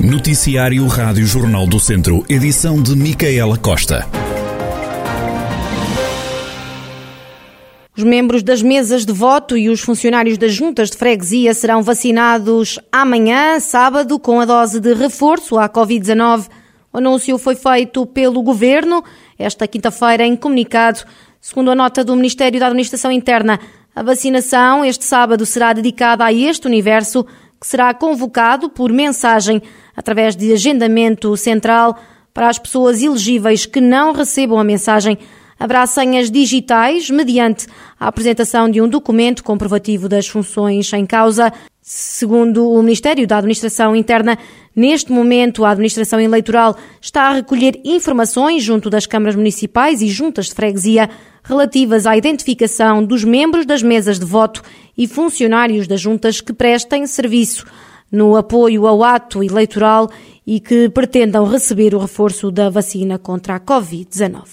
Noticiário Rádio Jornal do Centro, edição de Micaela Costa. Os membros das mesas de voto e os funcionários das juntas de freguesia serão vacinados amanhã, sábado, com a dose de reforço à Covid-19. O anúncio foi feito pelo Governo esta quinta-feira em comunicado. Segundo a nota do Ministério da Administração Interna, a vacinação este sábado será dedicada a este universo que será convocado por mensagem através de agendamento central para as pessoas elegíveis que não recebam a mensagem. Haverá senhas digitais mediante a apresentação de um documento comprovativo das funções em causa. Segundo o Ministério da Administração Interna, neste momento a Administração Eleitoral está a recolher informações junto das câmaras municipais e juntas de freguesia relativas à identificação dos membros das mesas de voto e funcionários das juntas que prestem serviço no apoio ao ato eleitoral e que pretendam receber o reforço da vacina contra a Covid-19.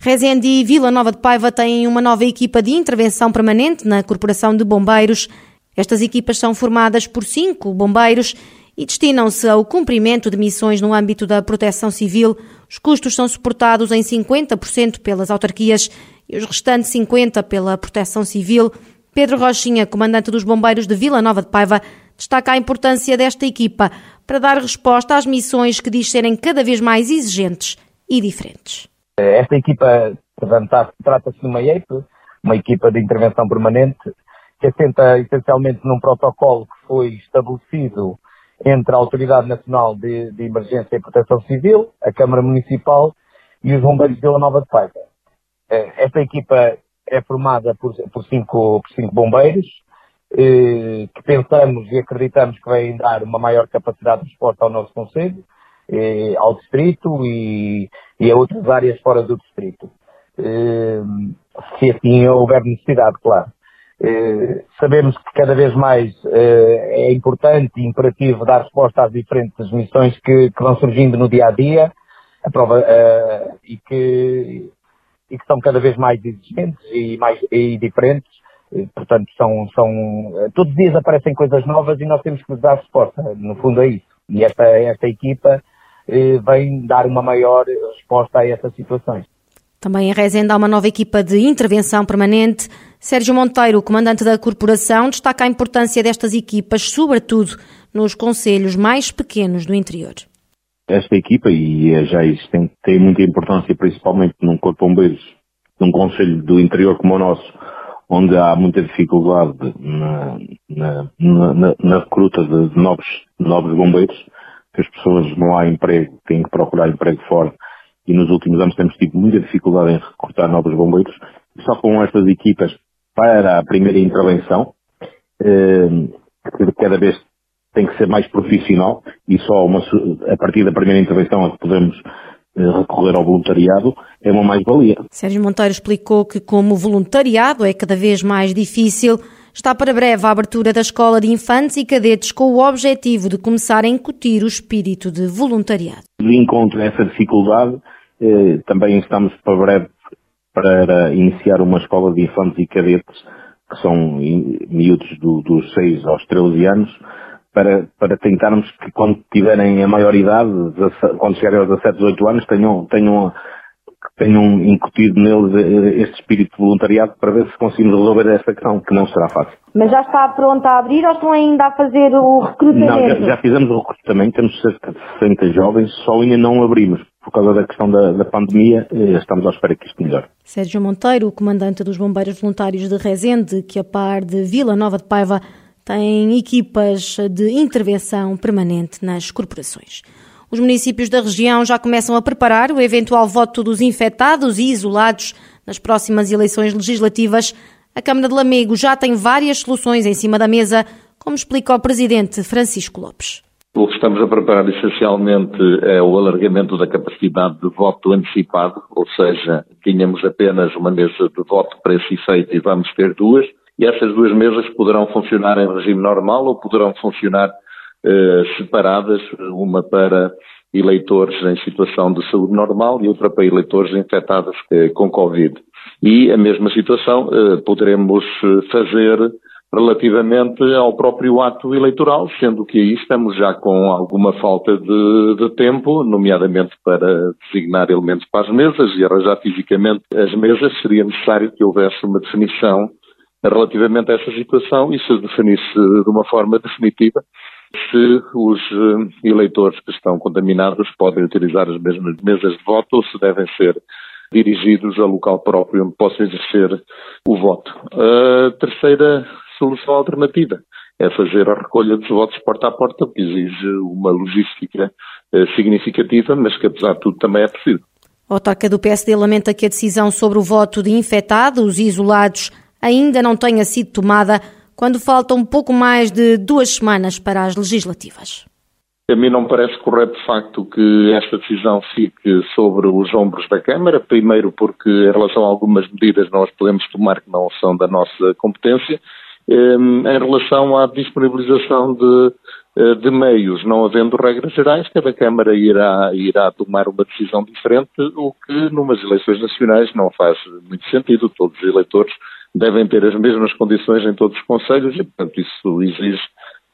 Rezende e Vila Nova de Paiva têm uma nova equipa de intervenção permanente na Corporação de Bombeiros. Estas equipas são formadas por cinco bombeiros e destinam-se ao cumprimento de missões no âmbito da proteção civil. Os custos são suportados em 50% pelas autarquias e os restantes 50% pela proteção civil. Pedro Rochinha, comandante dos bombeiros de Vila Nova de Paiva, destaca a importância desta equipa para dar resposta às missões que diz serem cada vez mais exigentes e diferentes. Esta equipa, trata-se de uma EIP, uma equipa de intervenção permanente, que assenta essencialmente num protocolo que foi estabelecido entre a Autoridade Nacional de, de Emergência e Proteção Civil, a Câmara Municipal e os Bombeiros de Vila Nova de Paiva. Esta equipa é formada por, por, cinco, por cinco bombeiros, eh, que pensamos e acreditamos que vêm dar uma maior capacidade de resposta ao nosso Conselho, eh, ao Distrito e, e, a outras áreas fora do Distrito. Eh, se assim houver necessidade, claro. Eh, sabemos que cada vez mais é importante e imperativo dar resposta às diferentes missões que, que vão surgindo no dia a dia a prova, e, que, e que são cada vez mais exigentes e, mais, e diferentes Portanto, são, são, todos os dias aparecem coisas novas e nós temos que dar resposta. No fundo é isso. E esta, esta equipa eh, vem dar uma maior resposta a essas situações. Também em Rezende há uma nova equipa de intervenção permanente. Sérgio Monteiro, comandante da corporação, destaca a importância destas equipas, sobretudo nos conselhos mais pequenos do interior. Esta equipa, e já existem, tem muita importância, principalmente num corpo de bombeiros, num conselho do interior como o nosso, onde há muita dificuldade na, na, na, na recruta de novos, novos bombeiros, que as pessoas não há emprego, têm que procurar emprego fora, e nos últimos anos temos tido muita dificuldade em recrutar novos bombeiros, só com estas equipas para a primeira intervenção, eh, que cada vez tem que ser mais profissional, e só uma, a partir da primeira intervenção é que podemos recorrer ao voluntariado é uma mais-valia. Sérgio Monteiro explicou que, como o voluntariado é cada vez mais difícil, está para breve a abertura da Escola de Infantes e Cadetes com o objetivo de começar a incutir o espírito de voluntariado. De encontro a essa dificuldade, eh, também estamos para breve para iniciar uma escola de infantes e cadetes, que são miúdos do, dos 6 aos 13 anos, para, para tentarmos que quando tiverem a maior idade, quando chegarem aos 17, 18 anos, tenham, tenham, tenham incutido neles este espírito de voluntariado para ver se conseguimos resolver esta questão, que não será fácil. Mas já está pronto a abrir ou estão ainda a fazer o recrutamento? Não, já, já fizemos o recrutamento, temos cerca de 60 jovens, só ainda não abrimos. Por causa da questão da, da pandemia, eh, estamos à espera que isto melhore. Sérgio Monteiro, o comandante dos Bombeiros Voluntários de Rezende, que a par de Vila Nova de Paiva têm equipas de intervenção permanente nas corporações. Os municípios da região já começam a preparar o eventual voto dos infectados e isolados nas próximas eleições legislativas. A Câmara de Lamego já tem várias soluções em cima da mesa, como explica o presidente Francisco Lopes. O que estamos a preparar essencialmente é o alargamento da capacidade de voto antecipado, ou seja, tínhamos apenas uma mesa de voto para esse efeito e vamos ter duas e essas duas mesas poderão funcionar em regime normal ou poderão funcionar eh, separadas, uma para eleitores em situação de saúde normal e outra para eleitores infectados eh, com Covid. E a mesma situação eh, poderemos fazer relativamente ao próprio ato eleitoral, sendo que aí estamos já com alguma falta de, de, tempo, nomeadamente para designar elementos para as mesas e arranjar fisicamente as mesas, seria necessário que houvesse uma definição relativamente a essa situação e se definisse de uma forma definitiva se os eh, eleitores que estão contaminados podem utilizar as mesmas mesas de voto ou se devem ser dirigidos a local próprio onde possa exercer o voto. A terceira solução alternativa é fazer a recolha dos votos porta a porta, que exige uma logística eh, significativa, mas que apesar de tudo também é possível. A autarca do PSD lamenta que a decisão sobre o voto de infectados e isolados ainda não tenha sido tomada quando faltam pouco mais de duas semanas para as legislativas. A mim não parece correto, de facto, que esta decisão fique sobre os ombros da Câmara. Primeiro, porque, em relação a algumas medidas, nós podemos tomar que não são da nossa competência. Em relação à disponibilização de, eh, de meios, não havendo regras gerais, cada Câmara irá, irá tomar uma decisão diferente, o que, numas eleições nacionais, não faz muito sentido. Todos os eleitores devem ter as mesmas condições em todos os conselhos e, portanto, isso exige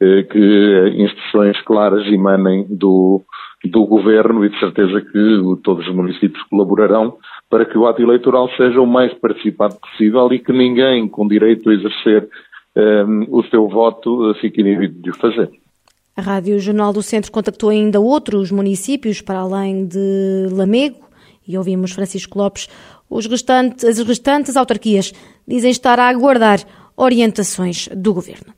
eh, que instruções claras emanem do, do governo e de certeza que todos os municípios colaborarão para que o ato eleitoral seja o mais participado possível e que ninguém com direito a exercer um, ehm, o seu voto fique inibido de o fazer. A Rádio Jornal do Centro contactou ainda outros municípios para além de Lamego e ouvimos Francisco Lopes. Os restantes, as restantes autarquias dizem estar a aguardar orientações do governo.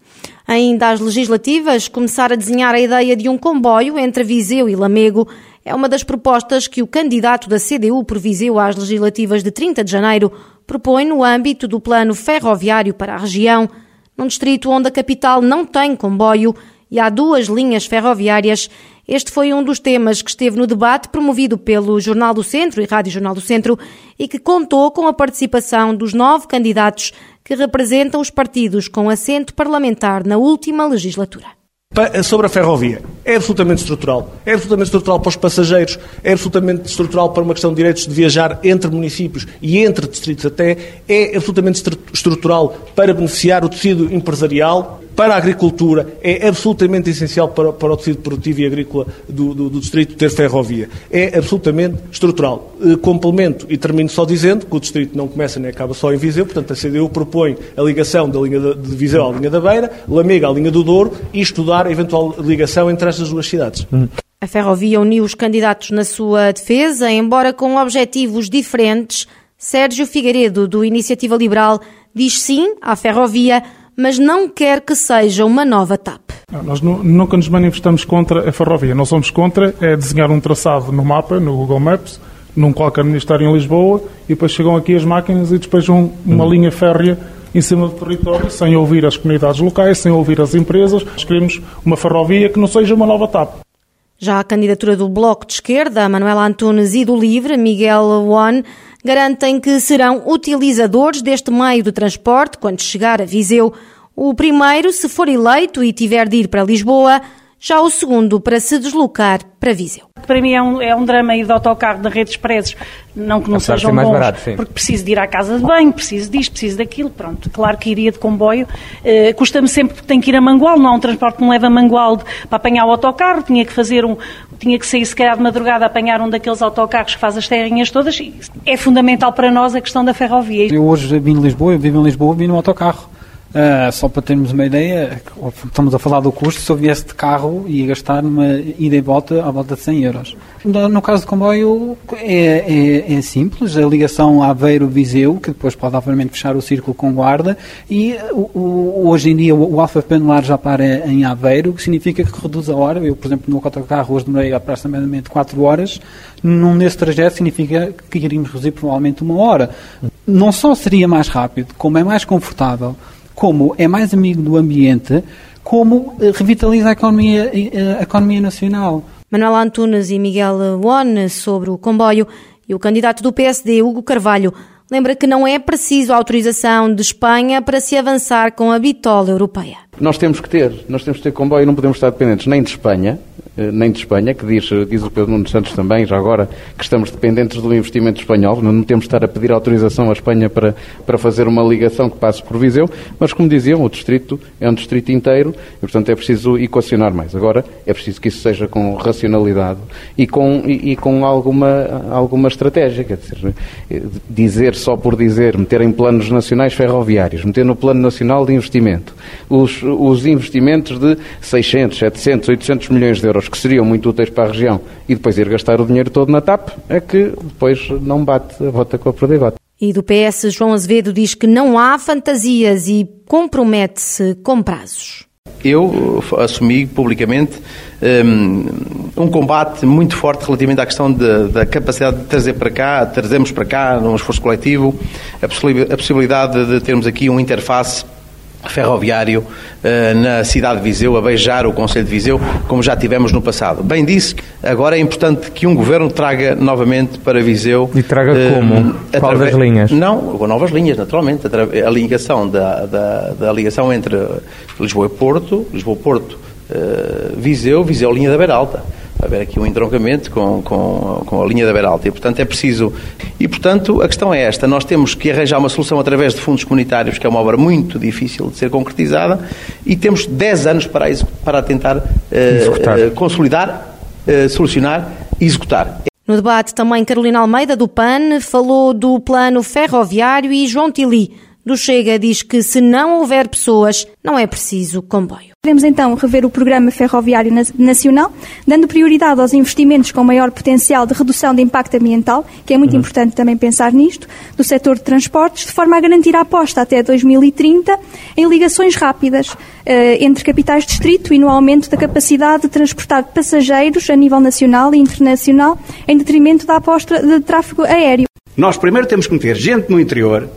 Ainda às legislativas, começar a desenhar a ideia de um comboio entre Viseu e Lamego é uma das propostas que o candidato da CDU por Viseu às legislativas de 30 de janeiro propõe no âmbito do plano ferroviário para a região, num distrito onde a capital não tem comboio e há duas linhas ferroviárias este foi um dos temas que esteve no debate promovido pelo Jornal do Centro e Rádio Jornal do Centro e que contou com a participação dos nove candidatos que representam os partidos com assento parlamentar na última legislatura. Sobre a ferrovia, é absolutamente estrutural. É absolutamente estrutural para os passageiros, é absolutamente estrutural para uma questão de direitos de viajar entre municípios e entre distritos até, é absolutamente estrutural para beneficiar o tecido empresarial, para a agricultura é absolutamente essencial para, para o tecido produtivo e agrícola do, do, do, Distrito ter ferrovia. É absolutamente estrutural. Eh, complemento e termino só dizendo que o Distrito não começa nem acaba só em Viseu, portanto a CDU propõe a ligação da linha de, de Viseu à linha da Beira, Lamega à linha do Douro e estudar a eventual ligação entre estas duas cidades. A ferrovia uniu os candidatos na sua defesa, embora com objetivos diferentes. Sérgio Figueiredo, do Iniciativa Liberal, diz sim à ferrovia, mas não quer que seja uma nova TAP. Não, nós nunca nos manifestamos contra a ferrovia. Nós somos contra é desenhar um traçado no mapa, no Google Maps, num qualquer ministério em Lisboa, e depois chegam aqui as máquinas e despejam uma hum. linha férrea em cima do território, sem ouvir as comunidades locais, sem ouvir as empresas. Nós queremos uma ferrovia que não seja uma nova TAP. Já a candidatura do Bloco de Esquerda, Manuela Antunes e do Livre, Miguel One, garantem que serão utilizadores deste meio de transporte quando chegar a Viseu. O primeiro, se for eleito e tiver de ir para Lisboa, já o segundo para se deslocar para Viseu. Para mim é um, é um drama ir de autocarro da rede expressos, não que não Apesar sejam bons, barato, porque preciso de ir à casa de banho, preciso disto, preciso daquilo, pronto, claro que iria de comboio, uh, custa-me sempre porque tenho que ir a Mangual, não há um transporte que me leva a Mangual para apanhar o autocarro, tinha que fazer um, tinha que sair se calhar de madrugada a apanhar um daqueles autocarros que faz as terrinhas todas, é fundamental para nós a questão da ferrovia. Eu hoje vim de Lisboa, eu vivo em Lisboa, vim no autocarro Uh, só para termos uma ideia, estamos a falar do custo, se eu viesse de carro ia gastar uma ida e volta à volta de 100 euros. No caso do comboio é, é, é simples, a ligação Aveiro-Viseu, que depois pode obviamente fechar o círculo com guarda, e o, o, hoje em dia o, o Alfa Pendular já para em Aveiro, que significa que reduz a hora. Eu, por exemplo, no autocarro hoje demorei aproximadamente 4 horas, num, nesse trajeto significa que iríamos reduzir provavelmente uma hora. Não só seria mais rápido, como é mais confortável, como é mais amigo do ambiente, como eh, revitaliza a economia, eh, a economia nacional. Manuel Antunes e Miguel Won sobre o comboio e o candidato do PSD, Hugo Carvalho, lembra que não é preciso autorização de Espanha para se avançar com a bitola europeia. Nós temos que ter, nós temos que ter comboio, não podemos estar dependentes nem de Espanha, nem de Espanha, que diz, diz o Pedro Nunes Santos também, já agora, que estamos dependentes do investimento espanhol, não temos de estar a pedir autorização à Espanha para, para fazer uma ligação que passe por Viseu, mas como diziam, o distrito é um distrito inteiro e, portanto, é preciso equacionar mais. Agora, é preciso que isso seja com racionalidade e com, e, e com alguma, alguma estratégia, quer dizer, dizer só por dizer, meter em planos nacionais ferroviários, meter no plano nacional de investimento, os, os investimentos de 600, 700, 800 milhões de euros que seriam muito úteis para a região e depois ir gastar o dinheiro todo na TAP, é que depois não bate a bota com a perder E do PS, João Azevedo diz que não há fantasias e compromete-se com prazos. Eu assumi publicamente um, um, combate muito forte relativamente à questão de, da capacidade de trazer para cá, trazermos para cá, num esforço coletivo, a possibilidade de termos aqui uma interface ferroviário uh, na cidade de Viseu, a beijar o Conselho de Viseu, como já tivemos no passado. Bem disse, agora é importante que um governo traga novamente para Viseu. E traga uh, como? Qual das linhas? Não, com novas linhas, naturalmente. A ligação, da, da, da ligação entre Lisboa e Porto, Lisboa-Porto, uh, Viseu, Viseu-Linha da Beira Alta haver aqui um entroncamento com, com, com a linha da Beira Alta. E, portanto, é preciso. E, portanto, a questão é esta: nós temos que arranjar uma solução através de fundos comunitários, que é uma obra muito difícil de ser concretizada, e temos 10 anos para, para tentar uh, uh, consolidar, uh, solucionar e executar. No debate, também Carolina Almeida, do PAN, falou do plano ferroviário e João Tili, do Chega, diz que se não houver pessoas, não é preciso comboio. Queremos então rever o Programa Ferroviário Nacional, dando prioridade aos investimentos com maior potencial de redução de impacto ambiental, que é muito uhum. importante também pensar nisto, do setor de transportes, de forma a garantir a aposta até 2030 em ligações rápidas eh, entre capitais de distrito e no aumento da capacidade de transportar passageiros a nível nacional e internacional, em detrimento da aposta de tráfego aéreo. Nós primeiro temos que meter gente no interior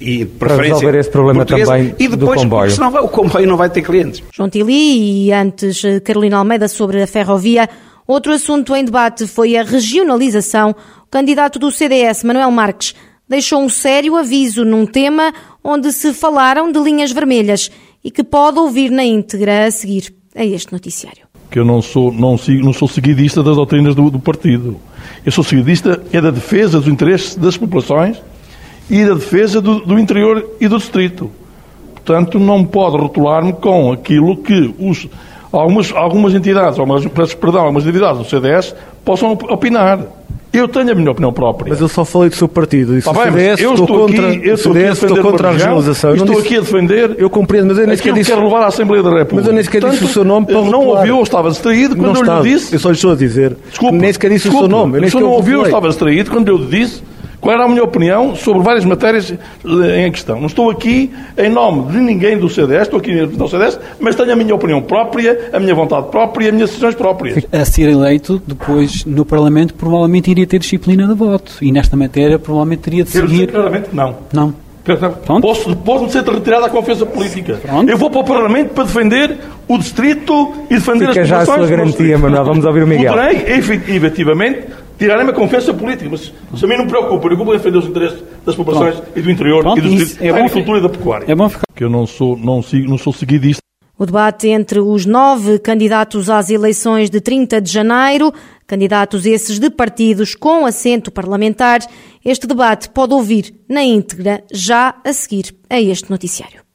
e para resolver esse problema também e depois, do comboio. Senão o comboio não vai ter clientes. João Tili e antes eh, Carolina Almeida sobre a ferrovia. Outro assunto em debate foi a regionalização. O candidato do CDS, Manuel Marques, deixou um sério aviso num tema onde se falaram de linhas vermelhas e que pode ouvir na íntegra a seguir a este noticiário. Que eu não sou, não sigo, não sou seguidista das doutrinas do, do partido. Eu sou seguidista é da defesa dos interesses das populações e da defesa do, do interior e do distrito. Portanto, não pode rotular-me com aquilo que os, algumas, algumas entidades, algumas, perdão, algumas entidades do CDS possam opinar. Eu tenho a minha opinião própria. Mas eu só falei do seu partido. E tá bem, CDS, eu estou, contra, aqui, eu estou CDS, a estou contra a regionalização. Estou disse, aqui a defender. Eu compreendo, mas eu nem sequer disse. quero levar à Assembleia da República. Mas eu nem sequer disse o seu nome para Não ouviu, ou estava distraído quando não eu estava. lhe disse. Eu só lhe estou a dizer. Desculpe. Nem sequer disse desculpe, o seu nome. Eu nem não ouviu, ou estava distraído quando eu lhe disse qual era a minha opinião sobre várias matérias eh, em questão? Não estou aqui em nome de ninguém do CDS, estou aqui no CDS, mas tenho a minha opinião própria, a minha vontade própria e as minhas decisões próprias. A ser eleito, depois no Parlamento, provavelmente iria ter disciplina de voto. E nesta matéria, provavelmente teria de seguir. Claramente, não. Não. Posso, posso ser retirada a confiança política. Pronto. Eu vou para o Parlamento para defender o distrito e defender Fica as já a sua garantia, Manuel. Vamos ouvir o Miguel. Poderei, efetivamente, tirarem-me a confiança política, mas se a mim não me preocupa, eu vou defender os interesses das populações Pronto. e do interior Pronto, e dos distritos, é da agricultura e da pecuária. É bom ficar... Que eu não sou, não, sigo, não sou seguidista. O debate entre os nove candidatos às eleições de 30 de janeiro, candidatos esses de partidos com assento parlamentar, este debate pode ouvir na íntegra já a seguir a este noticiário.